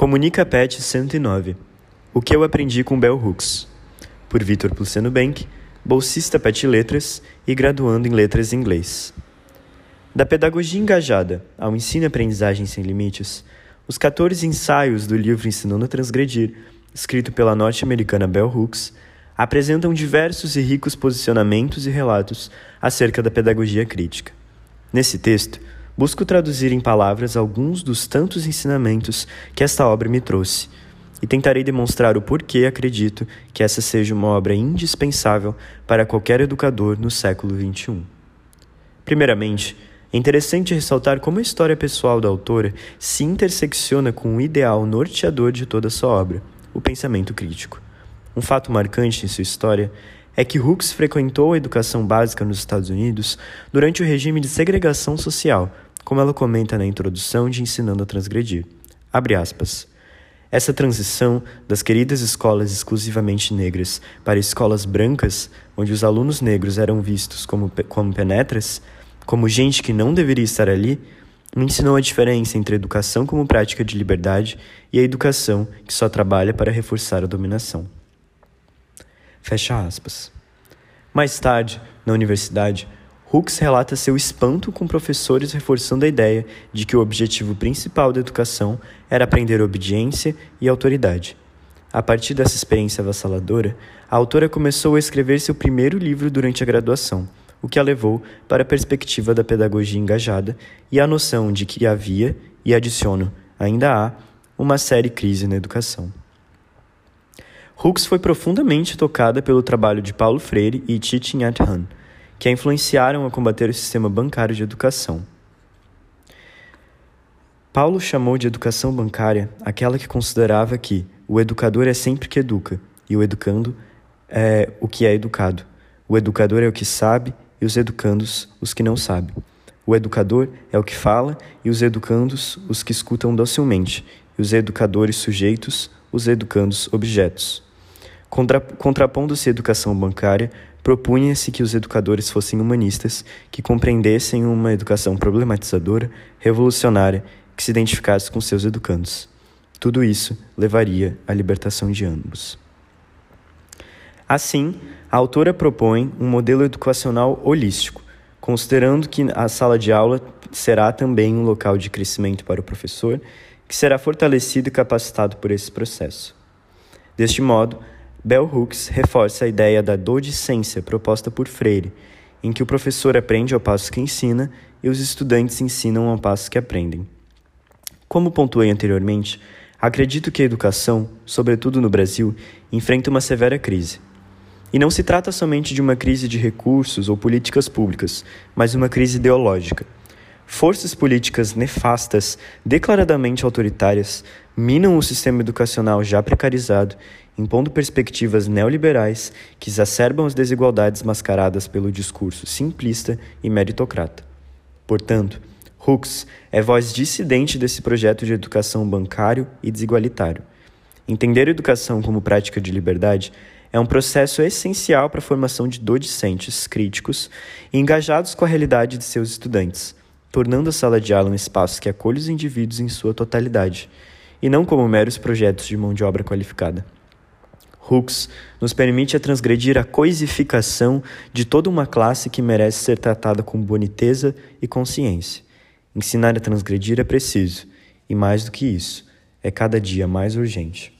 Comunica Pet 109 O que eu aprendi com Bell Hooks Por Vitor Pluciano Bank, bolsista Pet Letras e graduando em Letras em Inglês. Da pedagogia engajada ao ensino e aprendizagem sem limites, os 14 ensaios do livro Ensinando a Transgredir, escrito pela norte-americana Bell Hooks, apresentam diversos e ricos posicionamentos e relatos acerca da pedagogia crítica. Nesse texto, busco traduzir em palavras alguns dos tantos ensinamentos que esta obra me trouxe e tentarei demonstrar o porquê acredito que essa seja uma obra indispensável para qualquer educador no século XXI. Primeiramente, é interessante ressaltar como a história pessoal da autora se intersecciona com o ideal norteador de toda sua obra, o pensamento crítico. Um fato marcante em sua história é que Hooks frequentou a educação básica nos Estados Unidos durante o regime de segregação social, como ela comenta na introdução de Ensinando a Transgredir. Abre aspas. Essa transição das queridas escolas exclusivamente negras para escolas brancas, onde os alunos negros eram vistos como, como penetras, como gente que não deveria estar ali, me ensinou a diferença entre a educação como prática de liberdade e a educação que só trabalha para reforçar a dominação. Fecha aspas. Mais tarde, na universidade, Hooks relata seu espanto com professores reforçando a ideia de que o objetivo principal da educação era aprender obediência e autoridade. A partir dessa experiência avassaladora, a autora começou a escrever seu primeiro livro durante a graduação, o que a levou para a perspectiva da pedagogia engajada e a noção de que havia, e adiciono, ainda há, uma série crise na educação. Hooks foi profundamente tocada pelo trabalho de Paulo Freire e Thich Nhat que a influenciaram a combater o sistema bancário de educação. Paulo chamou de educação bancária aquela que considerava que o educador é sempre que educa e o educando é o que é educado. O educador é o que sabe e os educandos os que não sabem. O educador é o que fala e os educandos os que escutam docilmente, e os educadores sujeitos, os educandos objetos. Contra, contrapondo-se à educação bancária, propunha-se que os educadores fossem humanistas, que compreendessem uma educação problematizadora, revolucionária, que se identificasse com seus educandos. Tudo isso levaria à libertação de ambos. Assim, a autora propõe um modelo educacional holístico, considerando que a sala de aula será também um local de crescimento para o professor, que será fortalecido e capacitado por esse processo. Deste modo, Bell Hooks reforça a ideia da docência proposta por Freire, em que o professor aprende ao passo que ensina e os estudantes ensinam ao passo que aprendem. Como pontuei anteriormente, acredito que a educação, sobretudo no Brasil, enfrenta uma severa crise. E não se trata somente de uma crise de recursos ou políticas públicas, mas uma crise ideológica. Forças políticas nefastas, declaradamente autoritárias, minam o sistema educacional já precarizado impondo perspectivas neoliberais que exacerbam as desigualdades mascaradas pelo discurso simplista e meritocrata. Portanto, Hooks é voz dissidente desse projeto de educação bancário e desigualitário. Entender a educação como prática de liberdade é um processo essencial para a formação de docentes críticos e engajados com a realidade de seus estudantes, tornando a sala de aula um espaço que acolhe os indivíduos em sua totalidade, e não como meros projetos de mão de obra qualificada. Hooks nos permite a transgredir a coisificação de toda uma classe que merece ser tratada com boniteza e consciência. Ensinar a transgredir é preciso, e mais do que isso, é cada dia mais urgente.